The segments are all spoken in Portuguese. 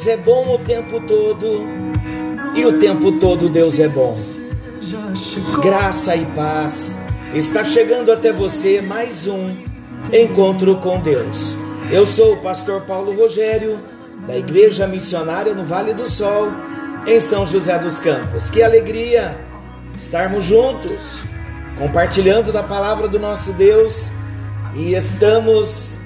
Deus é bom o tempo todo e o tempo todo Deus é bom. Graça e paz. Está chegando até você mais um encontro com Deus. Eu sou o pastor Paulo Rogério, da Igreja Missionária no Vale do Sol, em São José dos Campos. Que alegria estarmos juntos, compartilhando da palavra do nosso Deus e estamos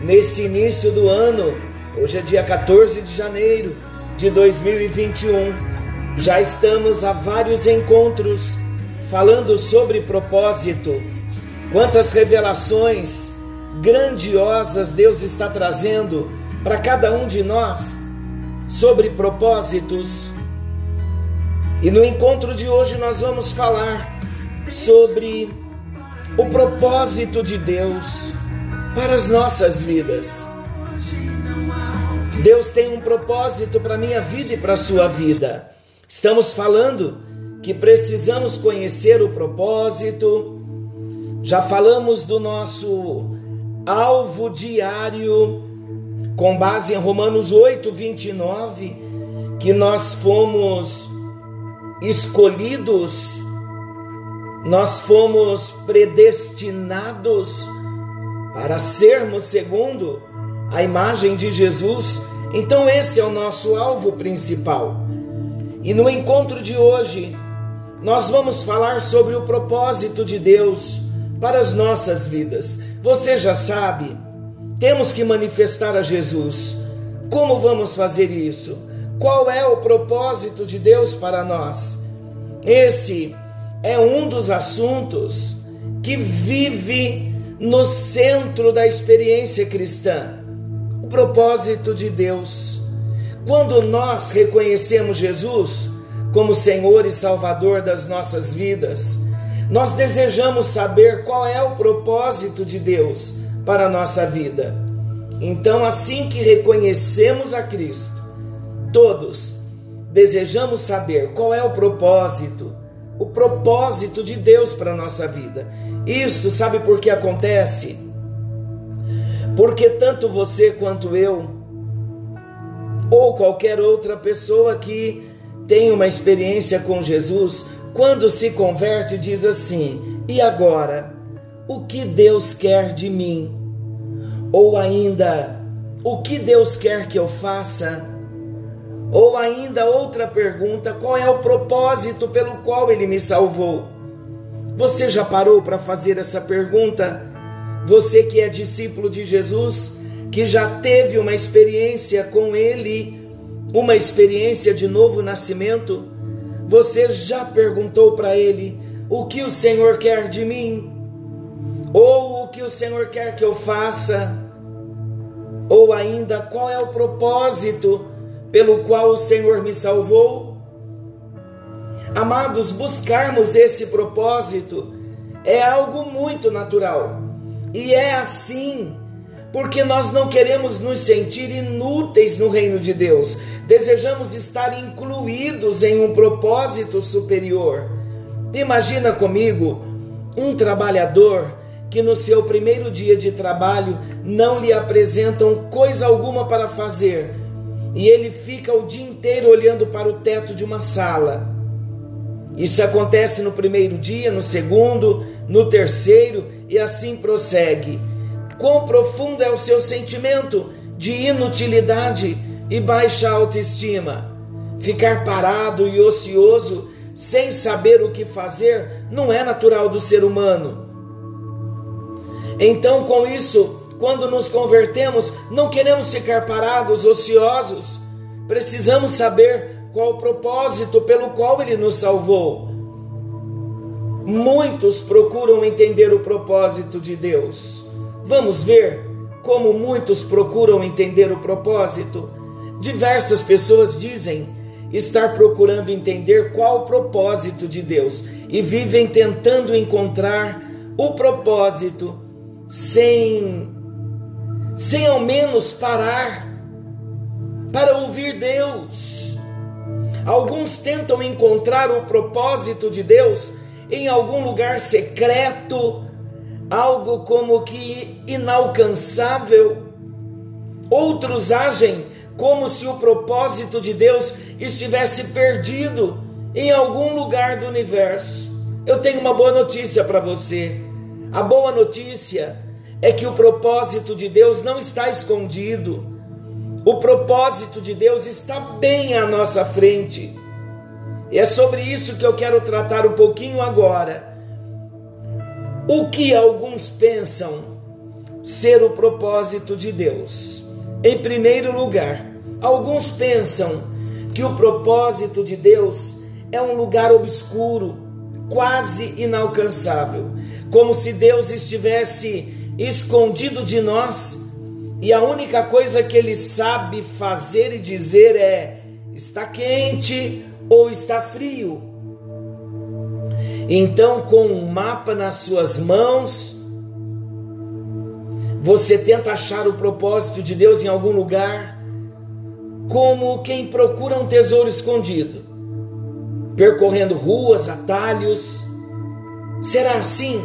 nesse início do ano. Hoje é dia 14 de janeiro de 2021. Já estamos a vários encontros falando sobre propósito. Quantas revelações grandiosas Deus está trazendo para cada um de nós sobre propósitos. E no encontro de hoje nós vamos falar sobre o propósito de Deus para as nossas vidas. Deus tem um propósito para a minha vida e para a sua vida. Estamos falando que precisamos conhecer o propósito. Já falamos do nosso alvo diário, com base em Romanos 8, 29, que nós fomos escolhidos, nós fomos predestinados para sermos segundo a imagem de Jesus. Então, esse é o nosso alvo principal. E no encontro de hoje, nós vamos falar sobre o propósito de Deus para as nossas vidas. Você já sabe, temos que manifestar a Jesus. Como vamos fazer isso? Qual é o propósito de Deus para nós? Esse é um dos assuntos que vive no centro da experiência cristã. Propósito de Deus. Quando nós reconhecemos Jesus como Senhor e Salvador das nossas vidas, nós desejamos saber qual é o propósito de Deus para a nossa vida. Então, assim que reconhecemos a Cristo, todos desejamos saber qual é o propósito, o propósito de Deus para a nossa vida. Isso sabe por que acontece? Porque tanto você quanto eu, ou qualquer outra pessoa que tem uma experiência com Jesus, quando se converte, diz assim: e agora? O que Deus quer de mim? Ou ainda, o que Deus quer que eu faça? Ou ainda outra pergunta: qual é o propósito pelo qual Ele me salvou? Você já parou para fazer essa pergunta? Você que é discípulo de Jesus, que já teve uma experiência com Ele, uma experiência de novo nascimento, você já perguntou para Ele o que o Senhor quer de mim? Ou o que o Senhor quer que eu faça? Ou ainda, qual é o propósito pelo qual o Senhor me salvou? Amados, buscarmos esse propósito é algo muito natural. E é assim porque nós não queremos nos sentir inúteis no reino de Deus. Desejamos estar incluídos em um propósito superior. Imagina comigo um trabalhador que no seu primeiro dia de trabalho não lhe apresentam coisa alguma para fazer e ele fica o dia inteiro olhando para o teto de uma sala. Isso acontece no primeiro dia, no segundo, no terceiro e assim prossegue. Quão profundo é o seu sentimento de inutilidade e baixa autoestima? Ficar parado e ocioso, sem saber o que fazer, não é natural do ser humano. Então, com isso, quando nos convertemos, não queremos ficar parados, ociosos. Precisamos saber qual o propósito pelo qual Ele nos salvou. Muitos procuram entender o propósito de Deus. Vamos ver como muitos procuram entender o propósito. Diversas pessoas dizem estar procurando entender qual o propósito de Deus e vivem tentando encontrar o propósito sem sem ao menos parar para ouvir Deus. Alguns tentam encontrar o propósito de Deus em algum lugar secreto, algo como que inalcançável. Outros agem como se o propósito de Deus estivesse perdido em algum lugar do universo. Eu tenho uma boa notícia para você. A boa notícia é que o propósito de Deus não está escondido. O propósito de Deus está bem à nossa frente. E é sobre isso que eu quero tratar um pouquinho agora. O que alguns pensam ser o propósito de Deus? Em primeiro lugar, alguns pensam que o propósito de Deus é um lugar obscuro, quase inalcançável, como se Deus estivesse escondido de nós e a única coisa que ele sabe fazer e dizer é: está quente ou está frio. Então, com um mapa nas suas mãos, você tenta achar o propósito de Deus em algum lugar, como quem procura um tesouro escondido, percorrendo ruas, atalhos. Será assim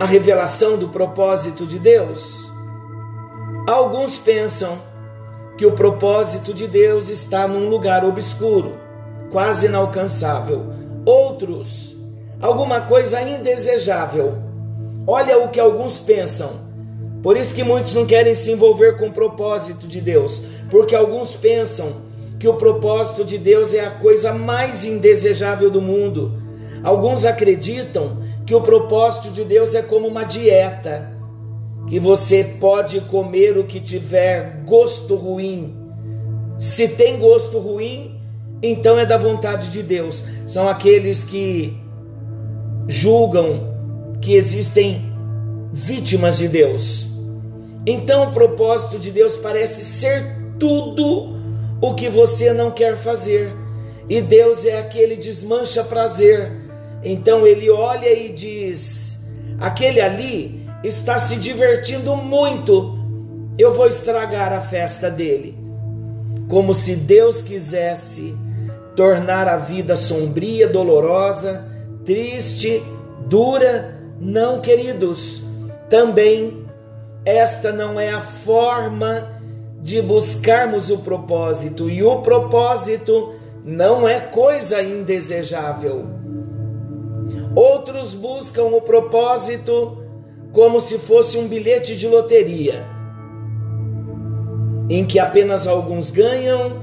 a revelação do propósito de Deus? Alguns pensam que o propósito de Deus está num lugar obscuro, quase inalcançável. Outros, alguma coisa indesejável. Olha o que alguns pensam. Por isso que muitos não querem se envolver com o propósito de Deus, porque alguns pensam que o propósito de Deus é a coisa mais indesejável do mundo. Alguns acreditam que o propósito de Deus é como uma dieta que você pode comer o que tiver gosto ruim. Se tem gosto ruim, então é da vontade de Deus. São aqueles que julgam que existem vítimas de Deus. Então o propósito de Deus parece ser tudo o que você não quer fazer. E Deus é aquele desmancha prazer. Então ele olha e diz: aquele ali está se divertindo muito, eu vou estragar a festa dele. Como se Deus quisesse tornar a vida sombria, dolorosa, triste, dura. Não, queridos, também esta não é a forma de buscarmos o propósito, e o propósito não é coisa indesejável. Outros buscam o propósito como se fosse um bilhete de loteria, em que apenas alguns ganham,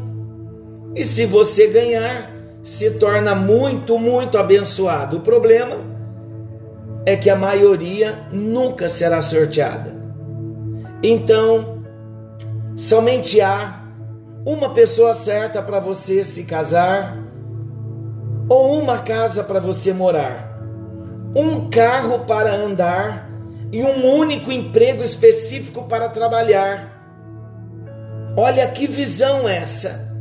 e se você ganhar, se torna muito, muito abençoado. O problema é que a maioria nunca será sorteada. Então, somente há uma pessoa certa para você se casar, ou uma casa para você morar, um carro para andar e um único emprego específico para trabalhar. Olha que visão essa!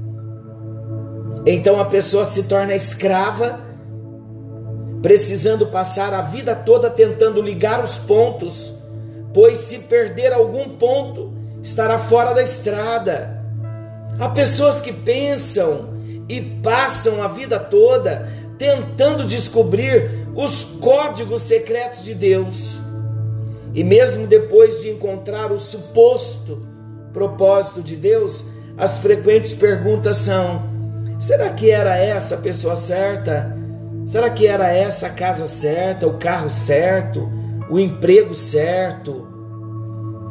Então a pessoa se torna escrava, precisando passar a vida toda tentando ligar os pontos, pois se perder algum ponto, estará fora da estrada. Há pessoas que pensam e passam a vida toda tentando descobrir os códigos secretos de Deus e mesmo depois de encontrar o suposto propósito de Deus, as frequentes perguntas são: será que era essa a pessoa certa? Será que era essa a casa certa, o carro certo, o emprego certo?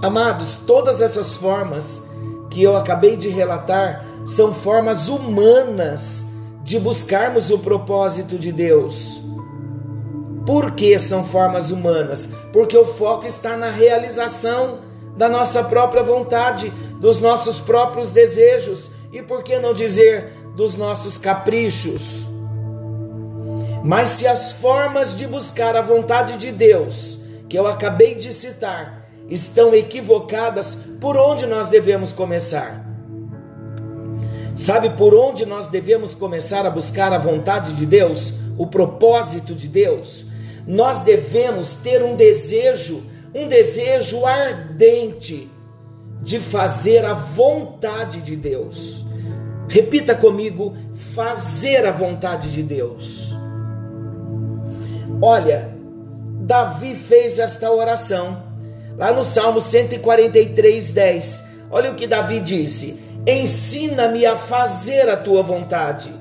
Amados, todas essas formas que eu acabei de relatar são formas humanas de buscarmos o propósito de Deus. Por que são formas humanas? Porque o foco está na realização da nossa própria vontade, dos nossos próprios desejos e, por que não dizer, dos nossos caprichos. Mas se as formas de buscar a vontade de Deus, que eu acabei de citar, estão equivocadas, por onde nós devemos começar? Sabe por onde nós devemos começar a buscar a vontade de Deus, o propósito de Deus? Nós devemos ter um desejo, um desejo ardente de fazer a vontade de Deus. Repita comigo: fazer a vontade de Deus. Olha, Davi fez esta oração. Lá no Salmo 143, 10. Olha o que Davi disse: Ensina-me a fazer a tua vontade,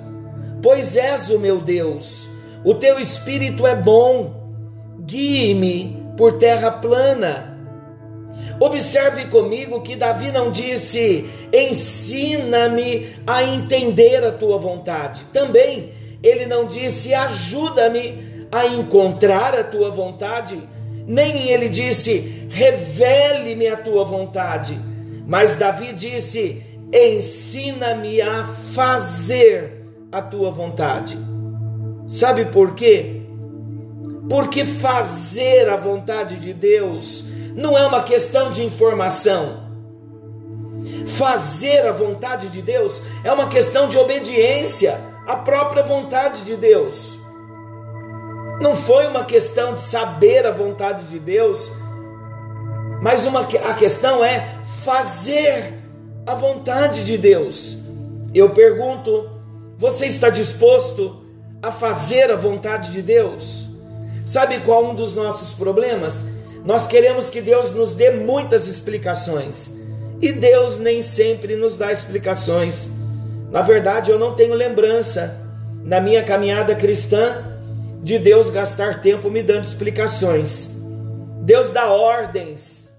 pois és o meu Deus. O teu espírito é bom, guie-me por terra plana. Observe comigo que Davi não disse: ensina-me a entender a tua vontade. Também ele não disse: ajuda-me a encontrar a tua vontade. Nem ele disse: revele-me a tua vontade. Mas Davi disse: ensina-me a fazer a tua vontade. Sabe por quê? Porque fazer a vontade de Deus não é uma questão de informação. Fazer a vontade de Deus é uma questão de obediência à própria vontade de Deus. Não foi uma questão de saber a vontade de Deus, mas uma, a questão é fazer a vontade de Deus. Eu pergunto: você está disposto a fazer a vontade de Deus? Sabe qual um dos nossos problemas? Nós queremos que Deus nos dê muitas explicações e Deus nem sempre nos dá explicações. Na verdade, eu não tenho lembrança na minha caminhada cristã de Deus gastar tempo me dando explicações. Deus dá ordens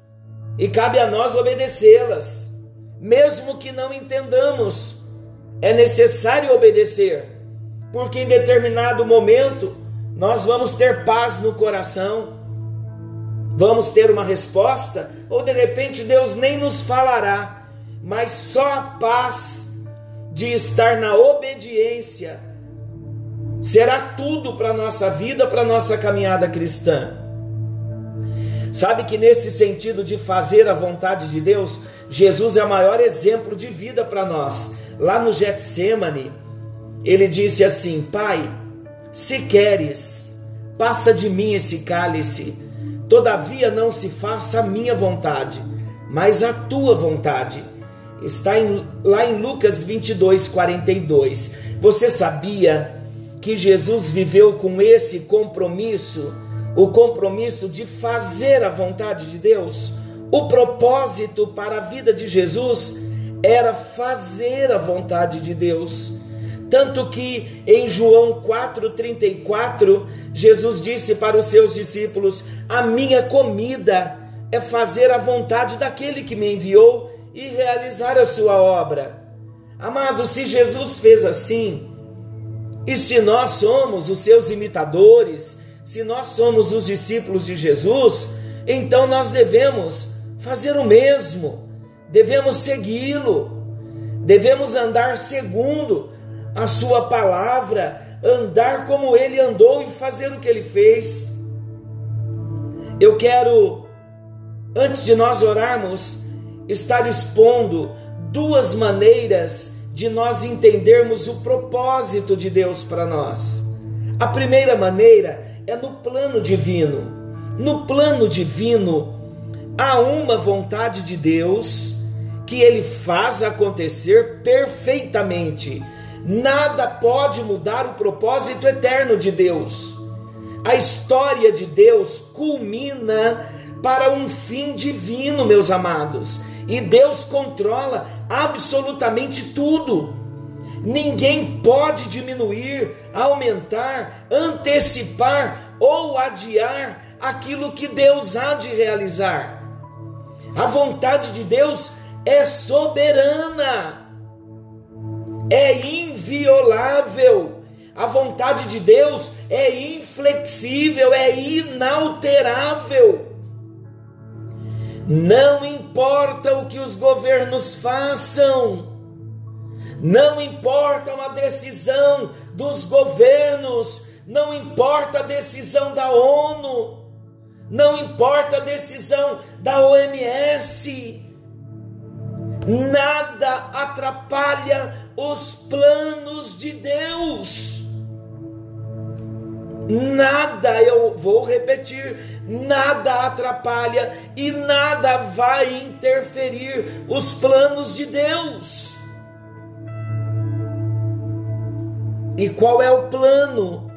e cabe a nós obedecê-las, mesmo que não entendamos. É necessário obedecer, porque em determinado momento nós vamos ter paz no coração Vamos ter uma resposta? Ou de repente Deus nem nos falará, mas só a paz de estar na obediência será tudo para a nossa vida, para a nossa caminhada cristã. Sabe que nesse sentido de fazer a vontade de Deus, Jesus é o maior exemplo de vida para nós. Lá no Getsemane, ele disse assim: Pai, se queres, passa de mim esse cálice Todavia não se faça a minha vontade, mas a tua vontade. Está em, lá em Lucas 22, 42. Você sabia que Jesus viveu com esse compromisso, o compromisso de fazer a vontade de Deus? O propósito para a vida de Jesus era fazer a vontade de Deus. Tanto que em João 4,34, Jesus disse para os seus discípulos: A minha comida é fazer a vontade daquele que me enviou e realizar a sua obra. Amado, se Jesus fez assim, e se nós somos os seus imitadores, se nós somos os discípulos de Jesus, então nós devemos fazer o mesmo, devemos segui-lo, devemos andar segundo a sua palavra, andar como ele andou e fazer o que ele fez. Eu quero, antes de nós orarmos, estar expondo duas maneiras de nós entendermos o propósito de Deus para nós. A primeira maneira é no plano divino. No plano divino, há uma vontade de Deus que ele faz acontecer perfeitamente Nada pode mudar o propósito eterno de Deus. A história de Deus culmina para um fim divino, meus amados. E Deus controla absolutamente tudo. Ninguém pode diminuir, aumentar, antecipar ou adiar aquilo que Deus há de realizar. A vontade de Deus é soberana é inviolável. A vontade de Deus é inflexível, é inalterável. Não importa o que os governos façam, não importa uma decisão dos governos, não importa a decisão da ONU, não importa a decisão da OMS, nada atrapalha os planos de Deus. Nada, eu vou repetir, nada atrapalha e nada vai interferir os planos de Deus. E qual é o plano?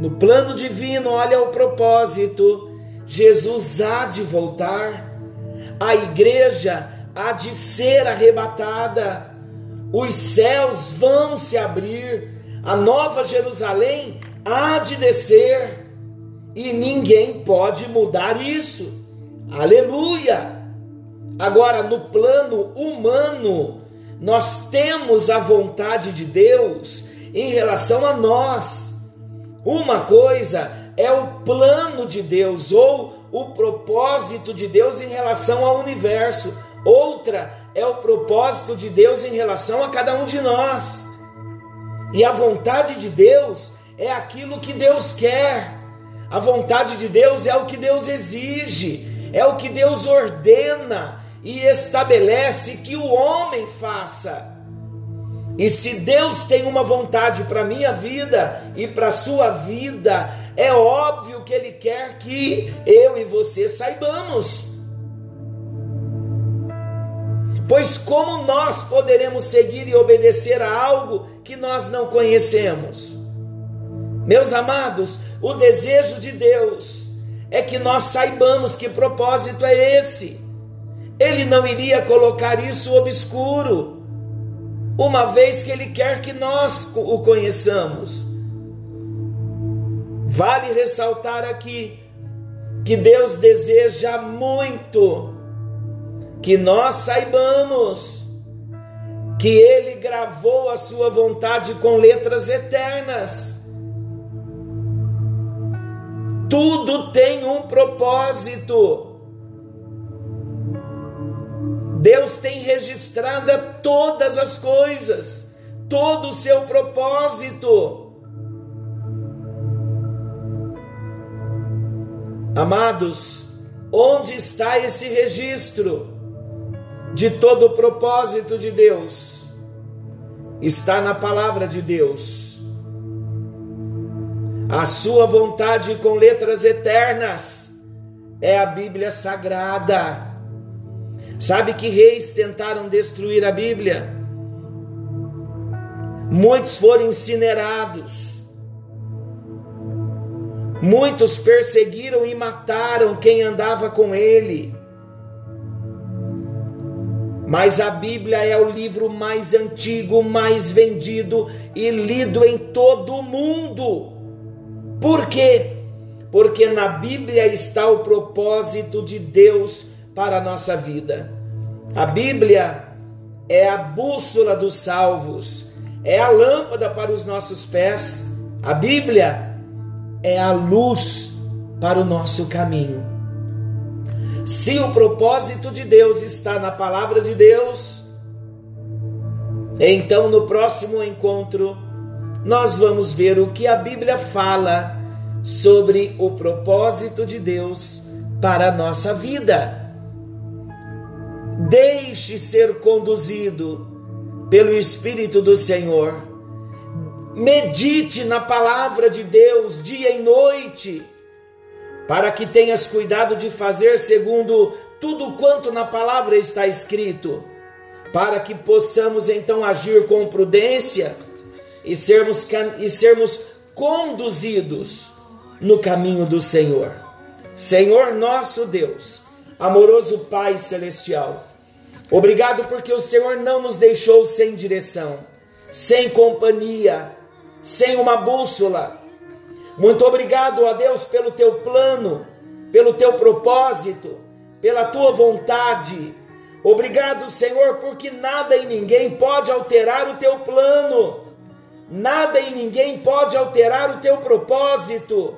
No plano divino, olha o propósito: Jesus há de voltar, a igreja há de ser arrebatada, os céus vão se abrir, a nova Jerusalém há de descer, e ninguém pode mudar isso. Aleluia! Agora, no plano humano, nós temos a vontade de Deus em relação a nós. Uma coisa é o plano de Deus ou o propósito de Deus em relação ao universo, outra é o propósito de Deus em relação a cada um de nós. E a vontade de Deus é aquilo que Deus quer. A vontade de Deus é o que Deus exige, é o que Deus ordena e estabelece que o homem faça. E se Deus tem uma vontade para minha vida e para sua vida, é óbvio que ele quer que eu e você saibamos. Pois como nós poderemos seguir e obedecer a algo que nós não conhecemos? Meus amados, o desejo de Deus é que nós saibamos que propósito é esse. Ele não iria colocar isso obscuro, uma vez que Ele quer que nós o conheçamos. Vale ressaltar aqui que Deus deseja muito que nós saibamos que Ele gravou a Sua vontade com letras eternas. Tudo tem um propósito. Deus tem registrado todas as coisas, todo o seu propósito. Amados, onde está esse registro de todo o propósito de Deus? Está na palavra de Deus. A sua vontade com letras eternas é a Bíblia Sagrada. Sabe que reis tentaram destruir a Bíblia? Muitos foram incinerados. Muitos perseguiram e mataram quem andava com ele. Mas a Bíblia é o livro mais antigo, mais vendido e lido em todo o mundo. Por quê? Porque na Bíblia está o propósito de Deus para a nossa vida. A Bíblia é a bússola dos salvos, é a lâmpada para os nossos pés. A Bíblia é a luz para o nosso caminho. Se o propósito de Deus está na palavra de Deus, então no próximo encontro nós vamos ver o que a Bíblia fala sobre o propósito de Deus para a nossa vida. Deixe ser conduzido pelo Espírito do Senhor. Medite na palavra de Deus dia e noite, para que tenhas cuidado de fazer segundo tudo quanto na palavra está escrito, para que possamos então agir com prudência e sermos, e sermos conduzidos no caminho do Senhor. Senhor nosso Deus, amoroso Pai celestial, Obrigado porque o Senhor não nos deixou sem direção, sem companhia, sem uma bússola. Muito obrigado, ó Deus, pelo teu plano, pelo teu propósito, pela tua vontade. Obrigado, Senhor, porque nada e ninguém pode alterar o teu plano, nada e ninguém pode alterar o teu propósito.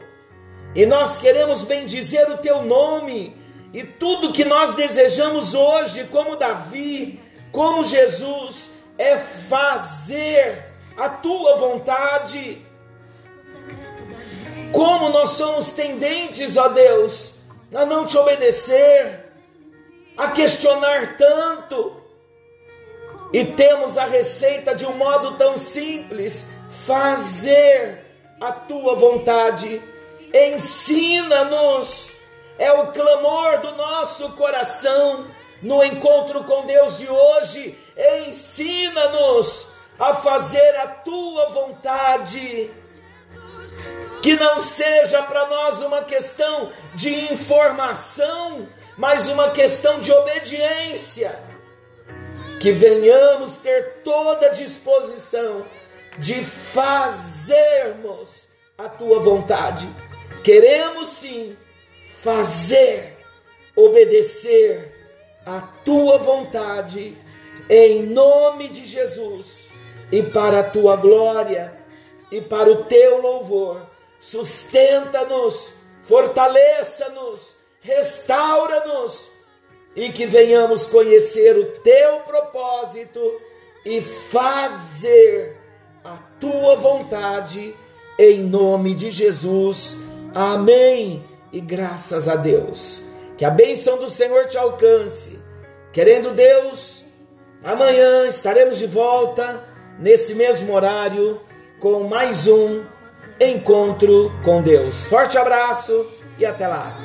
E nós queremos bendizer o teu nome e tudo que nós desejamos hoje, como Davi, como Jesus, é fazer a tua vontade. Como nós somos tendentes, ó Deus, a não te obedecer, a questionar tanto. E temos a receita de um modo tão simples: fazer a tua vontade. Ensina-nos é o clamor do nosso coração no encontro com Deus de hoje. Ensina-nos a fazer a tua vontade. Que não seja para nós uma questão de informação, mas uma questão de obediência. Que venhamos ter toda a disposição de fazermos a tua vontade. Queremos sim fazer, obedecer a tua vontade, em nome de Jesus, e para a tua glória e para o teu louvor sustenta-nos, fortaleça-nos, restaura-nos e que venhamos conhecer o teu propósito e fazer a tua vontade em nome de Jesus. Amém. E graças a Deus. Que a bênção do Senhor te alcance. Querendo Deus, amanhã estaremos de volta nesse mesmo horário com mais um encontro com Deus. Forte abraço e até lá.